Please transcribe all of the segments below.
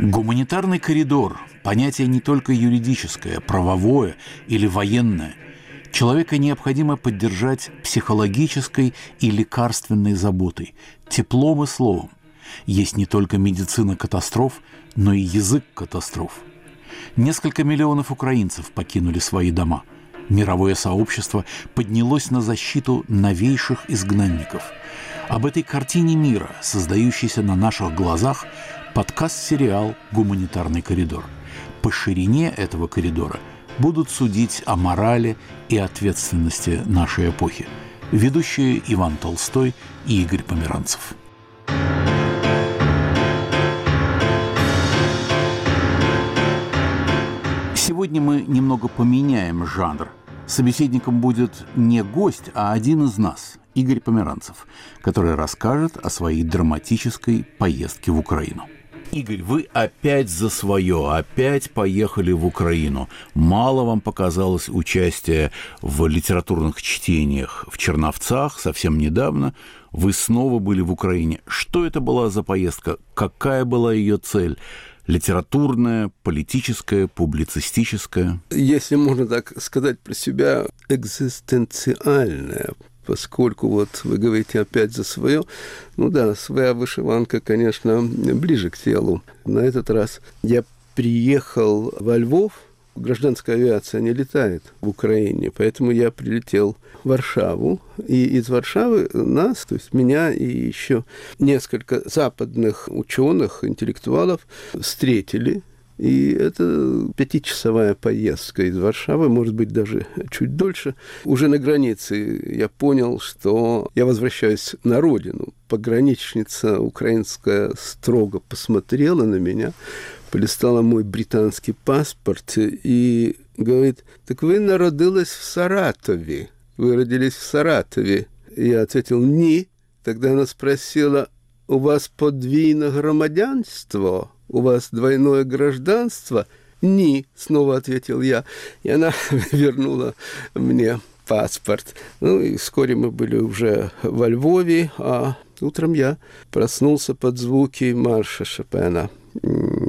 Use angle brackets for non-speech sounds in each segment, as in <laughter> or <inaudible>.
Гуманитарный коридор – понятие не только юридическое, правовое или военное. Человека необходимо поддержать психологической и лекарственной заботой, теплом и словом. Есть не только медицина катастроф, но и язык катастроф. Несколько миллионов украинцев покинули свои дома. Мировое сообщество поднялось на защиту новейших изгнанников. Об этой картине мира, создающейся на наших глазах, подкаст-сериал «Гуманитарный коридор». По ширине этого коридора будут судить о морали и ответственности нашей эпохи. Ведущие Иван Толстой и Игорь Померанцев. Сегодня мы немного поменяем жанр. Собеседником будет не гость, а один из нас, Игорь Померанцев, который расскажет о своей драматической поездке в Украину. Игорь, вы опять за свое, опять поехали в Украину. Мало вам показалось участие в литературных чтениях в Черновцах совсем недавно. Вы снова были в Украине. Что это была за поездка? Какая была ее цель? Литературная, политическая, публицистическая? Если можно так сказать про себя, экзистенциальная поскольку вот вы говорите опять за свое. Ну да, своя вышиванка, конечно, ближе к телу. На этот раз я приехал во Львов, гражданская авиация не летает в Украине, поэтому я прилетел в Варшаву, и из Варшавы нас, то есть меня и еще несколько западных ученых, интеллектуалов встретили и это пятичасовая поездка из Варшавы, может быть, даже чуть дольше. Уже на границе я понял, что я возвращаюсь на родину. Пограничница украинская строго посмотрела на меня, полистала мой британский паспорт и говорит, так вы народились в Саратове, вы родились в Саратове. Я ответил, не. Тогда она спросила, у вас подвійне громадянство? у вас двойное гражданство? Ни, снова ответил я. И она <laughs> вернула мне паспорт. Ну и вскоре мы были уже во Львове, а утром я проснулся под звуки марша Шопена.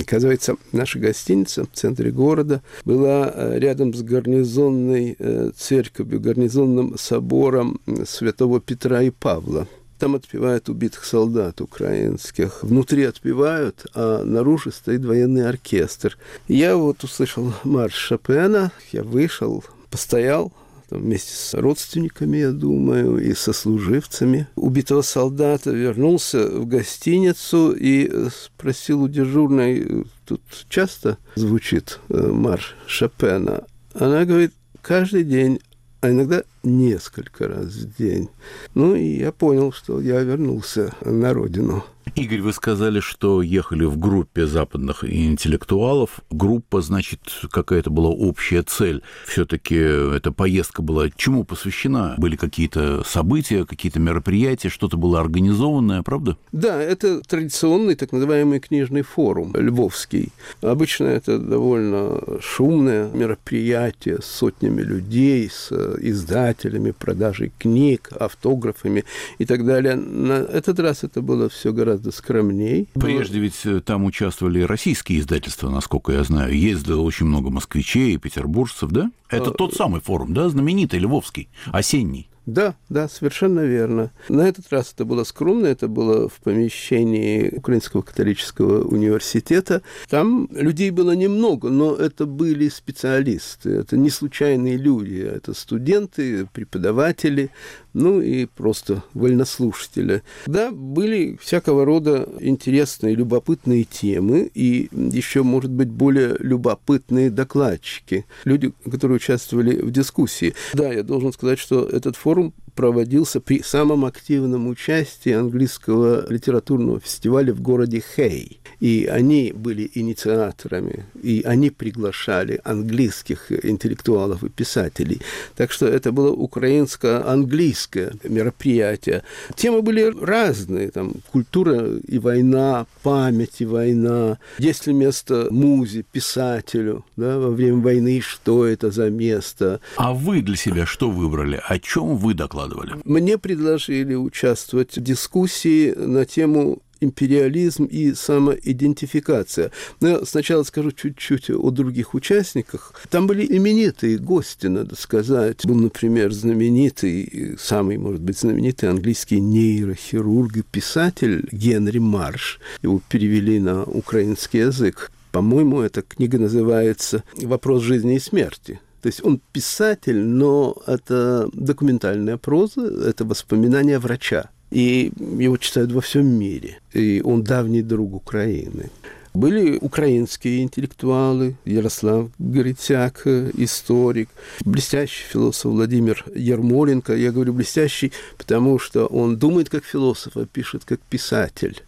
Оказывается, наша гостиница в центре города была э, рядом с гарнизонной э, церковью, гарнизонным собором святого Петра и Павла. Там отпевают убитых солдат украинских. Внутри отпевают, а наружу стоит военный оркестр. Я вот услышал марш Шопена, я вышел, постоял, вместе с родственниками, я думаю, и со служивцами убитого солдата, вернулся в гостиницу и спросил у дежурной, тут часто звучит э, марш Шопена. Она говорит, каждый день а иногда несколько раз в день. Ну и я понял, что я вернулся на родину. Игорь, вы сказали, что ехали в группе западных интеллектуалов. Группа, значит, какая-то была общая цель. Все-таки эта поездка была чему посвящена? Были какие-то события, какие-то мероприятия, что-то было организованное, правда? Да, это традиционный так называемый книжный форум львовский. Обычно это довольно шумное мероприятие с сотнями людей, с издателями, продажей книг, автографами и так далее. На этот раз это было все гораздо гораздо скромней. Прежде ведь э, там участвовали российские издательства, насколько я знаю. Ездило очень много москвичей, петербуржцев, да? Это а, тот самый форум, да, знаменитый, львовский, осенний. Да, да, совершенно верно. На этот раз это было скромно, это было в помещении Украинского католического университета. Там людей было немного, но это были специалисты, это не случайные люди, это студенты, преподаватели, ну и просто вольнослушатели. Да, были всякого рода интересные, любопытные темы и еще, может быть, более любопытные докладчики, люди, которые участвовали в дискуссии. Да, я должен сказать, что этот форум проводился при самом активном участии английского литературного фестиваля в городе Хей. И они были инициаторами, и они приглашали английских интеллектуалов и писателей. Так что это было украинско-английское российское мероприятие. Темы были разные, там, культура и война, память и война, есть ли место музе, писателю, да, во время войны, что это за место. А вы для себя что выбрали? О чем вы докладывали? Мне предложили участвовать в дискуссии на тему империализм и самоидентификация. Но я сначала скажу чуть-чуть о других участниках. Там были именитые гости, надо сказать. Был, например, знаменитый, самый, может быть, знаменитый английский нейрохирург и писатель Генри Марш. Его перевели на украинский язык. По-моему, эта книга называется «Вопрос жизни и смерти». То есть он писатель, но это документальная проза, это воспоминания врача и его читают во всем мире. И он давний друг Украины. Были украинские интеллектуалы, Ярослав Горитяк, историк, блестящий философ Владимир Ермоленко. Я говорю блестящий, потому что он думает как философ, а пишет как писатель.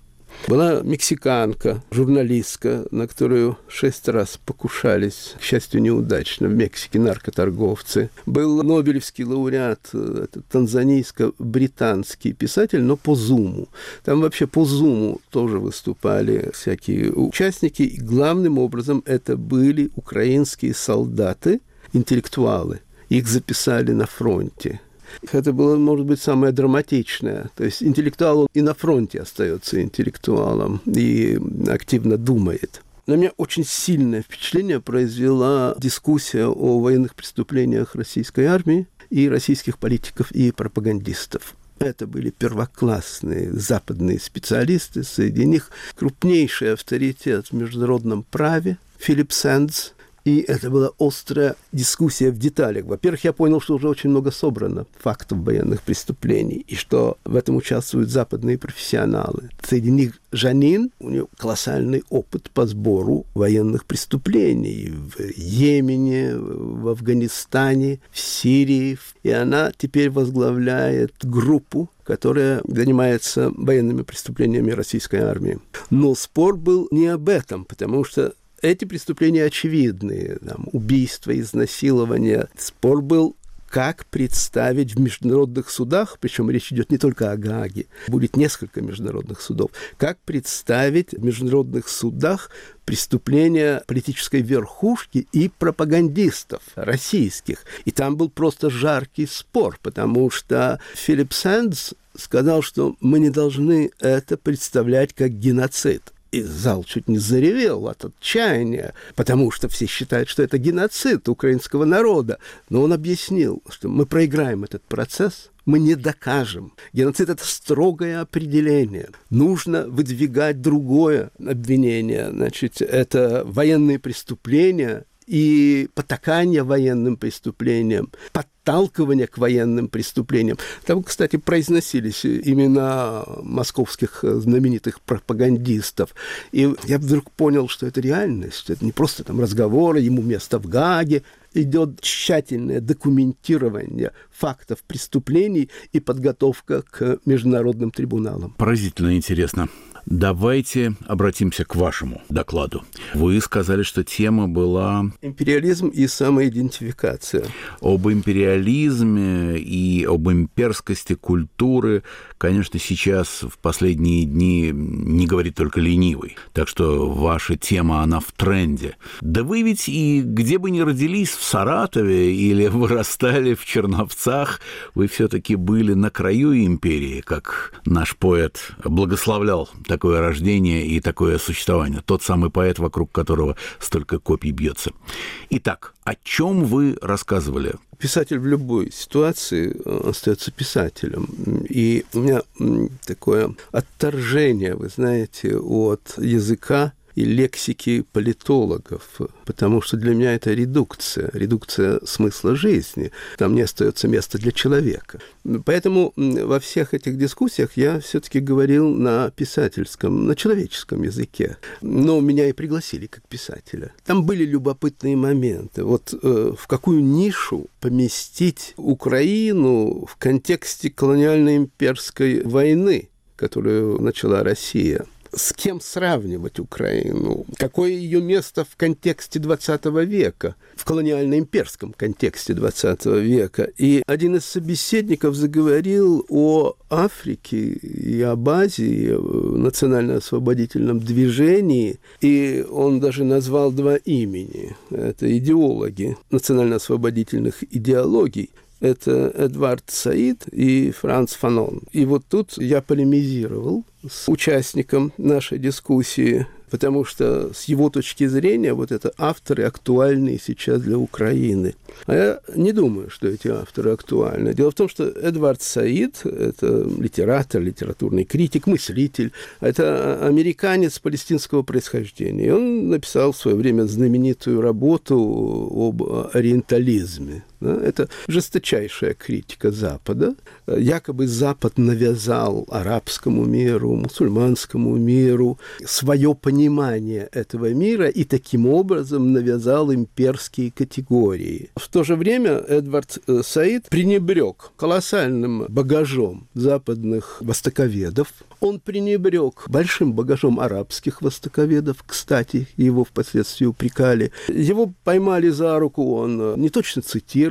Была мексиканка, журналистка, на которую шесть раз покушались, к счастью, неудачно, в Мексике наркоторговцы. Был Нобелевский лауреат, это танзанийско-британский писатель, но по Зуму. Там вообще по Зуму тоже выступали всякие участники. И главным образом это были украинские солдаты, интеллектуалы. Их записали на фронте. Это было, может быть, самое драматичное. То есть интеллектуал и на фронте остается интеллектуалом и активно думает. На меня очень сильное впечатление произвела дискуссия о военных преступлениях российской армии и российских политиков и пропагандистов. Это были первоклассные западные специалисты, среди них крупнейший авторитет в международном праве Филипп Сэндс, и это была острая дискуссия в деталях. Во-первых, я понял, что уже очень много собрано фактов военных преступлений, и что в этом участвуют западные профессионалы. Среди них Жанин, у нее колоссальный опыт по сбору военных преступлений в Йемене, в Афганистане, в Сирии. И она теперь возглавляет группу которая занимается военными преступлениями российской армии. Но спор был не об этом, потому что эти преступления очевидные, там, убийства, изнасилования. Спор был как представить в международных судах, причем речь идет не только о Гааге, будет несколько международных судов, как представить в международных судах преступления политической верхушки и пропагандистов российских. И там был просто жаркий спор, потому что Филипп Сэндс сказал, что мы не должны это представлять как геноцид. И зал чуть не заревел от отчаяния, потому что все считают, что это геноцид украинского народа. Но он объяснил, что мы проиграем этот процесс, мы не докажем. Геноцид – это строгое определение. Нужно выдвигать другое обвинение. Значит, это военные преступления и потакание военным преступлениям, подталкивание к военным преступлениям. Там, кстати, произносились имена московских знаменитых пропагандистов. И я вдруг понял, что это реальность, это не просто там разговоры, ему место в Гаге, идет тщательное документирование фактов преступлений и подготовка к международным трибуналам. Поразительно интересно. Давайте обратимся к вашему докладу. Вы сказали, что тема была... Империализм и самоидентификация. Об империализме и об имперскости культуры, конечно, сейчас в последние дни не говорит только ленивый. Так что ваша тема, она в тренде. Да вы ведь и где бы ни родились, в Саратове или <laughs> вырастали в Черновцах, вы все-таки были на краю империи, как наш поэт благословлял такое рождение и такое существование. Тот самый поэт, вокруг которого столько копий бьется. Итак, о чем вы рассказывали? Писатель в любой ситуации э, остается писателем. И у меня такое отторжение, вы знаете, от языка и лексики политологов, потому что для меня это редукция, редукция смысла жизни. Там не остается места для человека. Поэтому во всех этих дискуссиях я все-таки говорил на писательском, на человеческом языке. Но меня и пригласили как писателя. Там были любопытные моменты. Вот э, в какую нишу поместить Украину в контексте колониально-имперской войны, которую начала Россия – с кем сравнивать Украину, какое ее место в контексте 20 века, в колониально-имперском контексте 20 века. И один из собеседников заговорил о Африке и об Азии, о национально-освободительном движении, и он даже назвал два имени. Это идеологи национально-освободительных идеологий это Эдвард Саид и Франц Фанон. И вот тут я полемизировал с участником нашей дискуссии потому что с его точки зрения вот это авторы актуальные сейчас для Украины. А я не думаю, что эти авторы актуальны. Дело в том, что Эдвард Саид – это литератор, литературный критик, мыслитель. Это американец палестинского происхождения. И он написал в свое время знаменитую работу об ориентализме. Да? Это жесточайшая критика Запада. Якобы Запад навязал арабскому миру, мусульманскому миру свое понимание этого мира и таким образом навязал имперские категории. В то же время Эдвард э, Саид пренебрег колоссальным багажом западных востоковедов, он пренебрег большим багажом арабских востоковедов, кстати, его впоследствии упрекали. Его поймали за руку, он э, не точно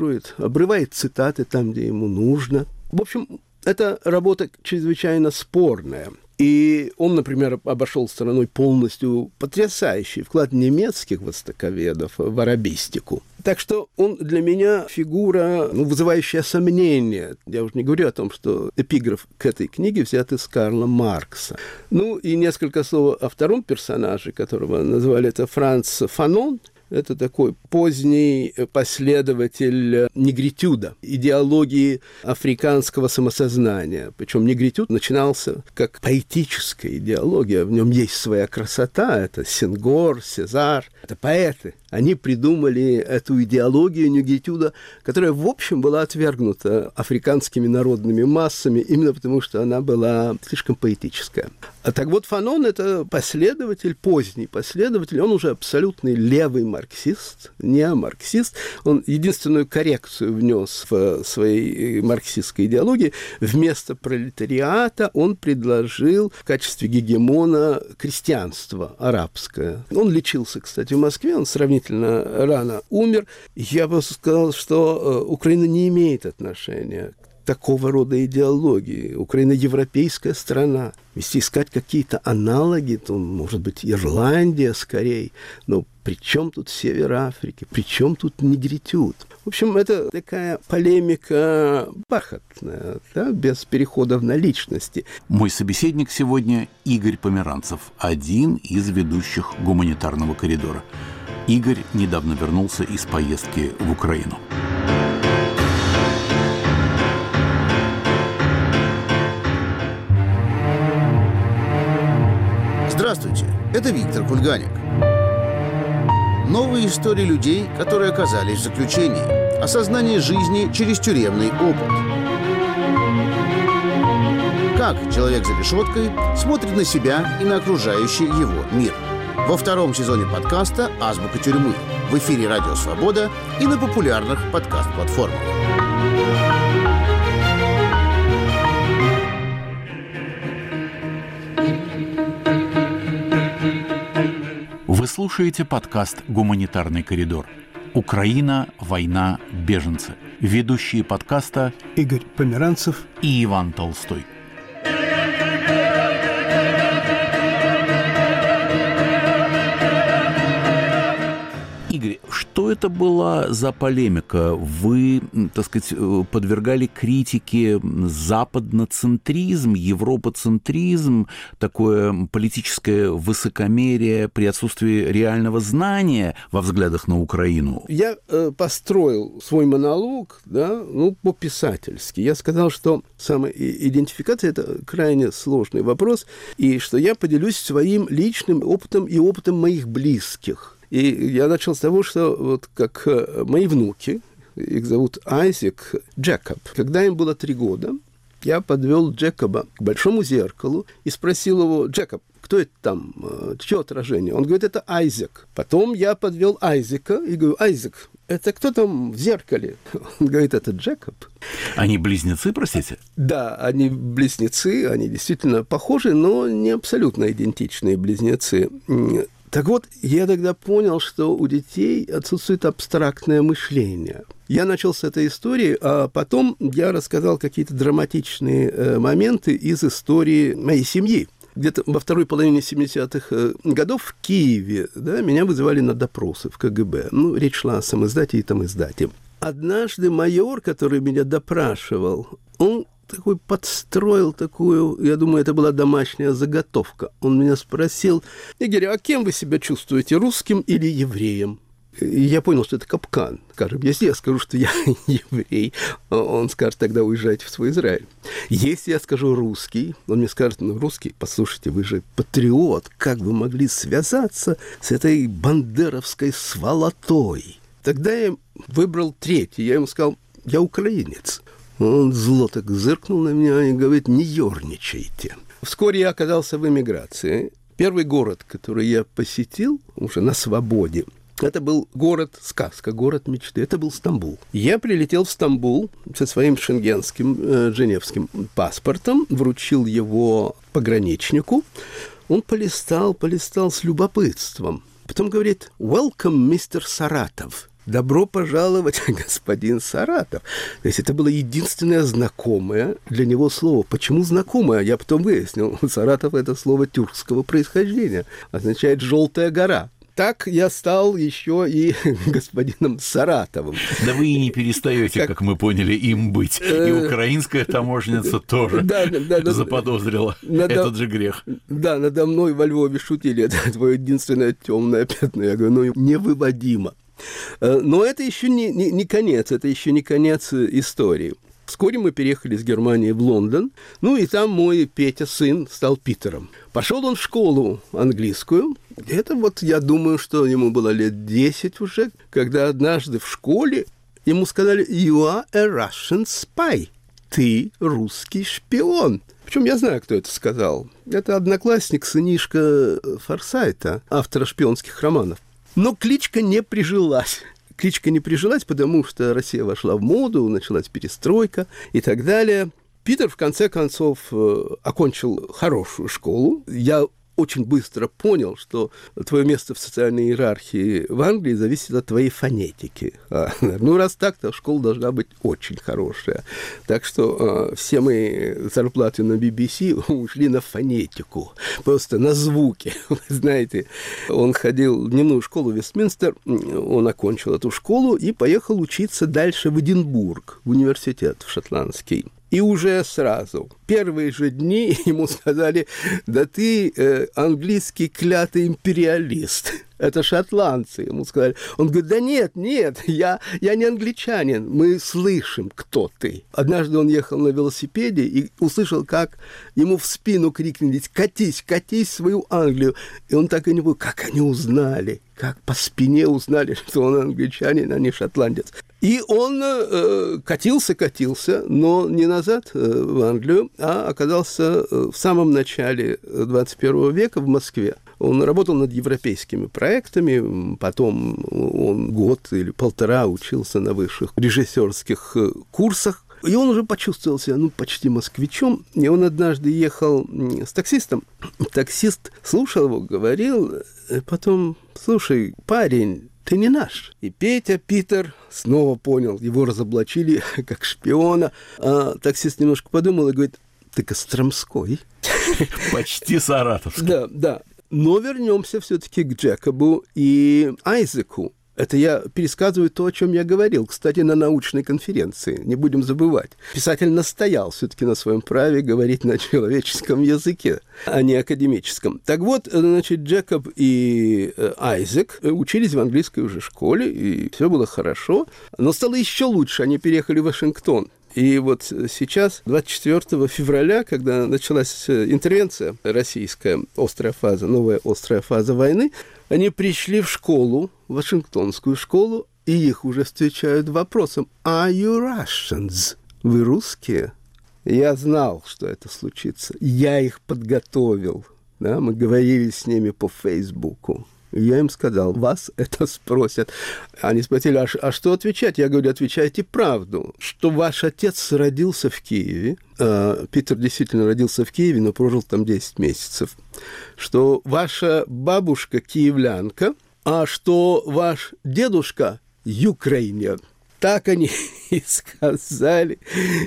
цитирует, обрывает цитаты там, где ему нужно. В общем, эта работа чрезвычайно спорная. И он, например, обошел стороной полностью потрясающий вклад немецких востоковедов в арабистику. Так что он для меня фигура, ну, вызывающая сомнения. Я уже не говорю о том, что эпиграф к этой книге взят из Карла Маркса. Ну и несколько слов о втором персонаже, которого назвали это Франц Фанон – это такой поздний последователь негритюда, идеологии африканского самосознания. Причем негритюд начинался как поэтическая идеология. В нем есть своя красота. Это Сенгор, Сезар. Это поэты. Они придумали эту идеологию негритюда, которая, в общем, была отвергнута африканскими народными массами, именно потому что она была слишком поэтическая. А так вот Фанон – это последователь, поздний последователь, он уже абсолютный левый марксист, не марксист. Он единственную коррекцию внес в своей марксистской идеологии. Вместо пролетариата он предложил в качестве гегемона крестьянство арабское. Он лечился, кстати, в Москве, он сравнительно рано умер. Я бы сказал, что э, Украина не имеет отношения такого рода идеологии. Украина европейская страна. Если искать какие-то аналоги, то, может быть, Ирландия скорее. Но при чем тут Север Африки? При чем тут негритюд? В общем, это такая полемика бархатная, да, без переходов на личности. Мой собеседник сегодня Игорь Померанцев, один из ведущих гуманитарного коридора. Игорь недавно вернулся из поездки в Украину. Здравствуйте, это Виктор Кульганик. Новые истории людей, которые оказались в заключении. Осознание жизни через тюремный опыт. Как человек за решеткой смотрит на себя и на окружающий его мир. Во втором сезоне подкаста «Азбука тюрьмы» в эфире «Радио Свобода» и на популярных подкаст-платформах. Вы слушаете подкаст «Гуманитарный коридор». Украина, война, беженцы. Ведущие подкаста Игорь Померанцев и Иван Толстой. Игорь, что это была за полемика? Вы, так сказать, э, подвергали критике западноцентризм, европоцентризм, такое политическое высокомерие при отсутствии реального знания во взглядах на Украину? Я э, построил свой монолог, да, ну, по-писательски. Я сказал, что самоидентификация – это крайне сложный вопрос, и что я поделюсь своим личным опытом и опытом моих близких – и я начал с того, что вот как э, мои внуки, их зовут Айзек Джекоб, когда им было три года, я подвел Джекоба к большому зеркалу и спросил его, Джекоб, кто это там, чье отражение? Он говорит, это Айзек. Потом я подвел Айзека и говорю, Айзек, это кто там в зеркале? <laughs> Он говорит, это Джекоб. Они близнецы, простите? Да, они близнецы, они действительно похожи, но не абсолютно идентичные близнецы. Так вот, я тогда понял, что у детей отсутствует абстрактное мышление. Я начал с этой истории, а потом я рассказал какие-то драматичные э, моменты из истории моей семьи. Где-то во второй половине 70-х э, годов в Киеве да, меня вызывали на допросы в КГБ. Ну, речь шла о самоиздате и там издате. Однажды майор, который меня допрашивал, он такой подстроил такую, я думаю, это была домашняя заготовка. Он меня спросил, Игорь, а кем вы себя чувствуете, русским или евреем? И я понял, что это капкан. Скажем, если я скажу, что я <laughs> еврей, он скажет, тогда уезжайте в свой Израиль. Если я скажу русский, он мне скажет, ну, русский, послушайте, вы же патриот, как вы могли связаться с этой бандеровской сволотой? Тогда я выбрал третий. Я ему сказал, я украинец. Он зло так зыркнул на меня и говорит, не ерничайте. Вскоре я оказался в эмиграции. Первый город, который я посетил уже на свободе, это был город-сказка, город мечты. Это был Стамбул. Я прилетел в Стамбул со своим шенгенским э, женевским паспортом, вручил его пограничнику. Он полистал, полистал с любопытством. Потом говорит, «Welcome, мистер Саратов». «Добро пожаловать, <laughs> господин Саратов». То есть это было единственное знакомое для него слово. Почему знакомое? Я потом выяснил. Саратов – это слово тюркского происхождения. Означает «желтая гора» так я стал еще и <laughs> господином Саратовым. Да вы и не перестаете, как, как мы поняли, им быть. И э, украинская таможенница тоже да, да, да, заподозрила надо, этот же грех. Да, надо мной во Львове шутили, <laughs> это твое единственное темное пятно. Я говорю, ну, невыводимо. Э, но это еще не, не, не конец, это еще не конец э, истории. Вскоре мы переехали из Германии в Лондон, ну и там мой Петя, сын, стал Питером. Пошел он в школу английскую. Это вот, я думаю, что ему было лет 10 уже, когда однажды в школе ему сказали «You are a Russian spy». Ты русский шпион. Причем я знаю, кто это сказал. Это одноклассник, сынишка Форсайта, автора шпионских романов. Но кличка не прижилась. Кличка не прижилась, потому что Россия вошла в моду, началась перестройка и так далее. Питер, в конце концов, э, окончил хорошую школу. Я очень быстро понял, что твое место в социальной иерархии в Англии зависит от твоей фонетики. А, <laughs> ну, раз так, то школа должна быть очень хорошая. Так что э, все мои зарплаты на BBC <laughs> ушли на фонетику, просто на звуки. <laughs> знаете, он ходил в дневную школу Вестминстер, он окончил эту школу и поехал учиться дальше в Эдинбург, в университет в шотландский. И уже сразу, первые же дни <laughs> ему сказали, да ты э, английский клятый империалист. <laughs> Это шотландцы, ему сказали. Он говорит, да нет, нет, я, я не англичанин, мы слышим, кто ты. Однажды он ехал на велосипеде и услышал, как ему в спину крикнули, катись, катись в свою Англию. И он так и не понял, как они узнали, как по спине узнали, <laughs> что он англичанин, а не шотландец. И он э, катился, катился, но не назад э, в Англию, а оказался э, в самом начале 21 века в Москве. Он работал над европейскими проектами, потом он год или полтора учился на высших режиссерских курсах, и он уже почувствовал себя, ну, почти москвичом. И он однажды ехал с таксистом. Таксист слушал его, говорил, потом, слушай, парень, ты не наш. И Петя, Питер снова понял, его разоблачили <laughs> как шпиона. А таксист немножко подумал и говорит, ты Костромской. <laughs> Почти Саратовский. Да, да. Но вернемся все-таки к Джекобу и Айзеку. Это я пересказываю то, о чем я говорил, кстати, на научной конференции, не будем забывать. Писатель настоял все-таки на своем праве говорить на человеческом языке, а не академическом. Так вот, значит, Джекоб и э, Айзек учились в английской уже школе, и все было хорошо, но стало еще лучше, они переехали в Вашингтон. И вот сейчас, 24 февраля, когда началась интервенция российская, острая фаза, новая острая фаза войны, они пришли в школу, Вашингтонскую школу, и их уже встречают вопросом «Are you Russians?» «Вы русские?» Я знал, что это случится. Я их подготовил. да, мы говорили с ними по Фейсбуку. Я им сказал, вас это спросят. Они спросили, а, а что отвечать? Я говорю, отвечайте правду, что ваш отец родился в Киеве. Э, Питер действительно родился в Киеве, но прожил там 10 месяцев. Что ваша бабушка киевлянка, а что ваш дедушка юкрейнер. Так они <laughs> и сказали.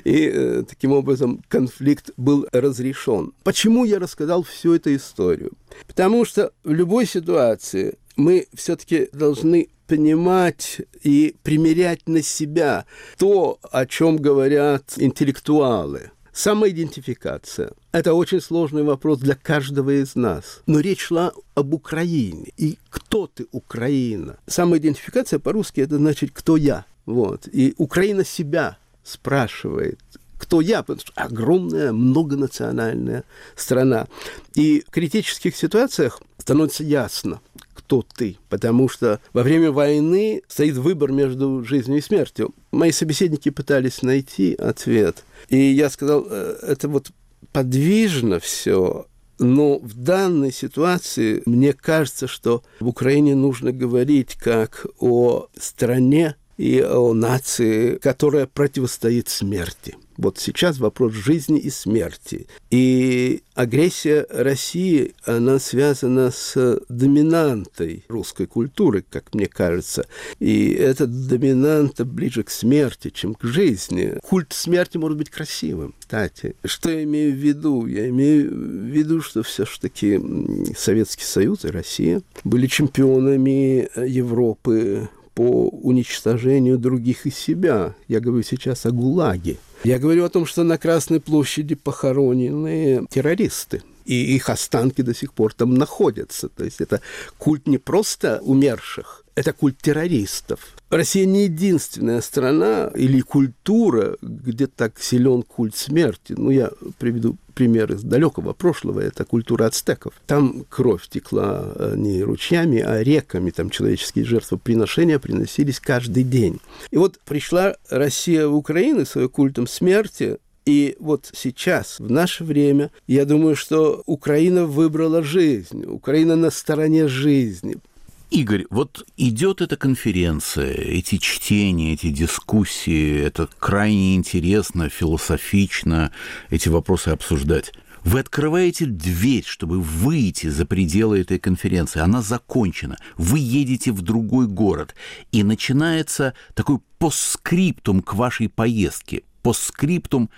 И э, таким образом конфликт был разрешен. Почему я рассказал всю эту историю? Потому что в любой ситуации мы все-таки должны понимать и примерять на себя то, о чем говорят интеллектуалы. Самоидентификация – это очень сложный вопрос для каждого из нас. Но речь шла об Украине. И кто ты, Украина? Самоидентификация по-русски – это значит «кто я?». Вот. И Украина себя спрашивает, кто я, потому что огромная многонациональная страна. И в критических ситуациях становится ясно, кто ты, потому что во время войны стоит выбор между жизнью и смертью. Мои собеседники пытались найти ответ, и я сказал, «Э, это вот подвижно все, но в данной ситуации мне кажется, что в Украине нужно говорить как о стране, и о нации, которая противостоит смерти. Вот сейчас вопрос жизни и смерти. И агрессия России, она связана с доминантой русской культуры, как мне кажется. И эта доминанта ближе к смерти, чем к жизни. Культ смерти может быть красивым, кстати. Что я имею в виду? Я имею в виду, что все-таки Советский Союз и Россия были чемпионами Европы по уничтожению других и себя. Я говорю сейчас о ГУЛАГе. Я говорю о том, что на Красной площади похоронены террористы и их останки до сих пор там находятся. То есть это культ не просто умерших, это культ террористов. Россия не единственная страна или культура, где так силен культ смерти. Ну, я приведу пример из далекого прошлого, это культура ацтеков. Там кровь текла э, не ручьями, а реками, там человеческие жертвоприношения приносились каждый день. И вот пришла Россия в Украину своим культом смерти, и вот сейчас, в наше время, я думаю, что Украина выбрала жизнь, Украина на стороне жизни. Игорь, вот идет эта конференция, эти чтения, эти дискуссии, это крайне интересно, философично эти вопросы обсуждать. Вы открываете дверь, чтобы выйти за пределы этой конференции. Она закончена. Вы едете в другой город. И начинается такой постскриптум к вашей поездке. Постскриптум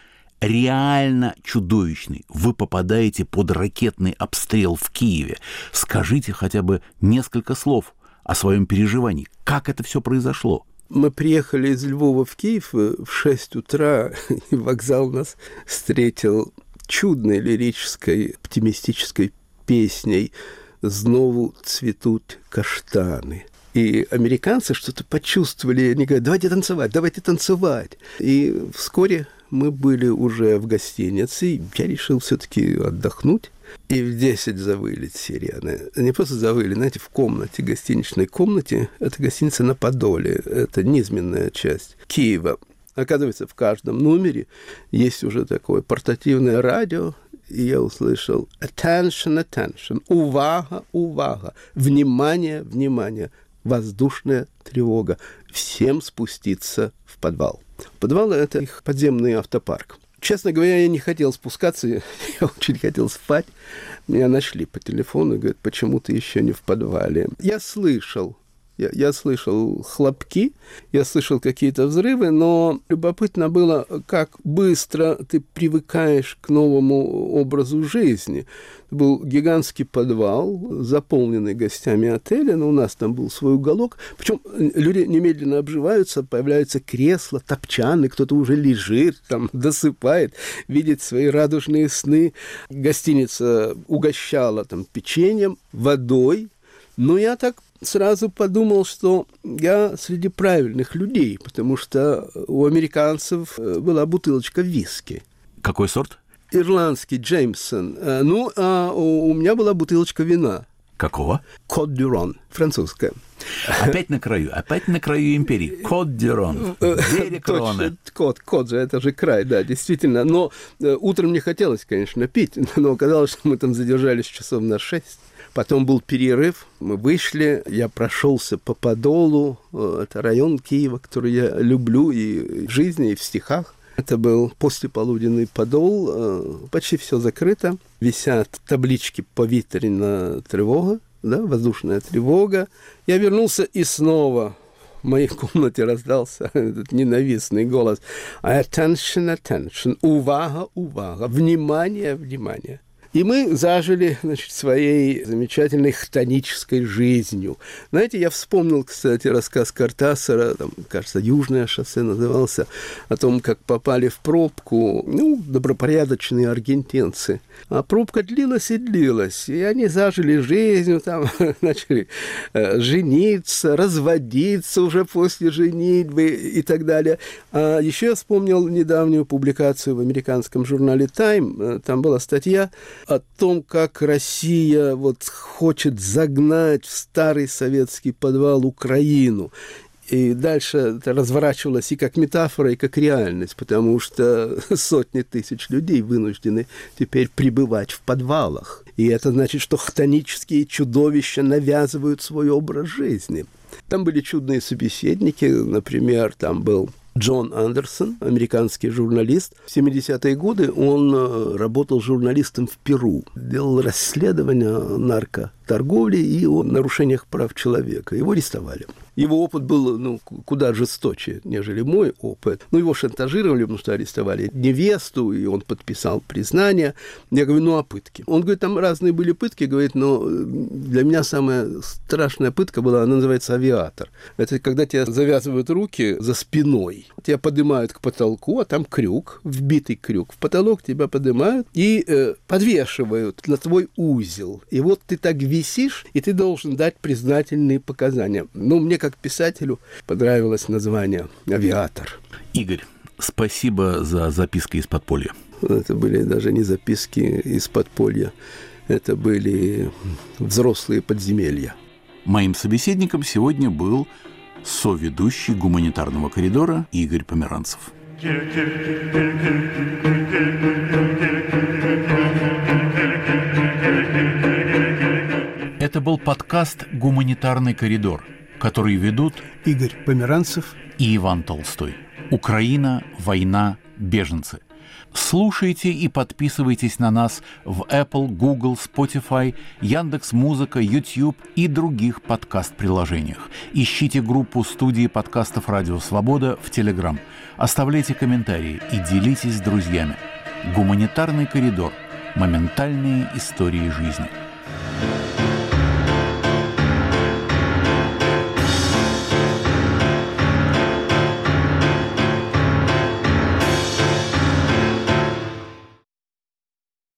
реально чудовищный. Вы попадаете под ракетный обстрел в Киеве. Скажите хотя бы несколько слов о своем переживании. Как это все произошло? Мы приехали из Львова в Киев в 6 утра, <laughs> и вокзал нас встретил чудной лирической, оптимистической песней «Знову цветут каштаны». И американцы что-то почувствовали, они говорят, давайте танцевать, давайте танцевать. И вскоре мы были уже в гостинице, я решил все-таки отдохнуть. И в 10 завыли сирены. Не просто завыли, знаете, в комнате, гостиничной комнате. Это гостиница на Подоле, это низменная часть Киева. Оказывается, в каждом номере есть уже такое портативное радио, и я услышал attention, attention, увага, увага, внимание, внимание, воздушная тревога, всем спуститься в подвал. Подвал – это их подземный автопарк. Честно говоря, я не хотел спускаться, <laughs> я очень хотел спать. Меня нашли по телефону и говорят, почему ты еще не в подвале. Я слышал я, я слышал хлопки, я слышал какие-то взрывы, но любопытно было, как быстро ты привыкаешь к новому образу жизни. Был гигантский подвал, заполненный гостями отеля, но у нас там был свой уголок. Причем люди немедленно обживаются, появляются кресла, топчаны, кто-то уже лежит, там <laughs> досыпает, видит свои радужные сны. Гостиница угощала там печеньем, водой, но я так сразу подумал, что я среди правильных людей, потому что у американцев э, была бутылочка виски. Какой сорт? Ирландский Джеймсон. Э, ну, а у меня была бутылочка вина. Какого? Кот Дюрон, французская. Опять на краю, опять на краю империи. Кот Дюрон, берег Рона. Кот, кот же, это же край, да, действительно. Но э, утром не хотелось, конечно, пить, <laughs> но оказалось, что мы там задержались часов на шесть. Потом был перерыв, мы вышли, я прошелся по Подолу, э, это район Киева, который я люблю и в жизни, и в стихах. Это был послеполуденный подол, э, почти все закрыто. Висят таблички «Повитренная тревога», да, воздушная тревога. Я вернулся и снова в моей комнате раздался <laughs> этот ненавистный голос. Attention, attention, увага, увага, внимание, внимание. И мы зажили значит, своей замечательной хтонической жизнью. Знаете, я вспомнил, кстати, рассказ Картасара, там, кажется, «Южное шоссе» назывался, о том, как попали в пробку ну, добропорядочные аргентинцы. А пробка длилась и длилась, и они зажили жизнью, там, <laughs> начали э, жениться, разводиться уже после женитьбы и так далее. А еще я вспомнил недавнюю публикацию в американском журнале «Тайм». Э, там была статья о том, как Россия вот хочет загнать в старый советский подвал Украину. И дальше это разворачивалось и как метафора, и как реальность, потому что <laughs> сотни тысяч людей вынуждены теперь пребывать в подвалах. И это значит, что хтонические чудовища навязывают свой образ жизни. Там были чудные собеседники, например, там был Джон Андерсон, американский журналист. В 70-е годы он э, работал журналистом в Перу, делал расследования наркоторговли и о нарушениях прав человека. Его арестовали. Его опыт был ну, куда жесточе, нежели мой опыт. Ну, его шантажировали, потому что арестовали невесту, и он подписал признание. Я говорю, ну, а пытки? Он говорит, там разные были пытки, говорит, но э, для меня самая страшная пытка была, она называется авиатор. Это когда тебя завязывают руки за спиной, тебя поднимают к потолку, а там крюк, вбитый крюк. В потолок тебя поднимают и э, подвешивают на твой узел. И вот ты так висишь, и ты должен дать признательные показания. Ну, мне как писателю понравилось название «Авиатор». Игорь, спасибо за записки из подполья. Это были даже не записки из подполья, это были взрослые подземелья. Моим собеседником сегодня был соведущий гуманитарного коридора Игорь Померанцев. Это был подкаст «Гуманитарный коридор», который ведут Игорь Померанцев и Иван Толстой. Украина, война, беженцы. Слушайте и подписывайтесь на нас в Apple, Google, Spotify, Яндекс Музыка, YouTube и других подкаст-приложениях. Ищите группу студии подкастов «Радио Свобода» в Telegram. Оставляйте комментарии и делитесь с друзьями. Гуманитарный коридор. Моментальные истории жизни.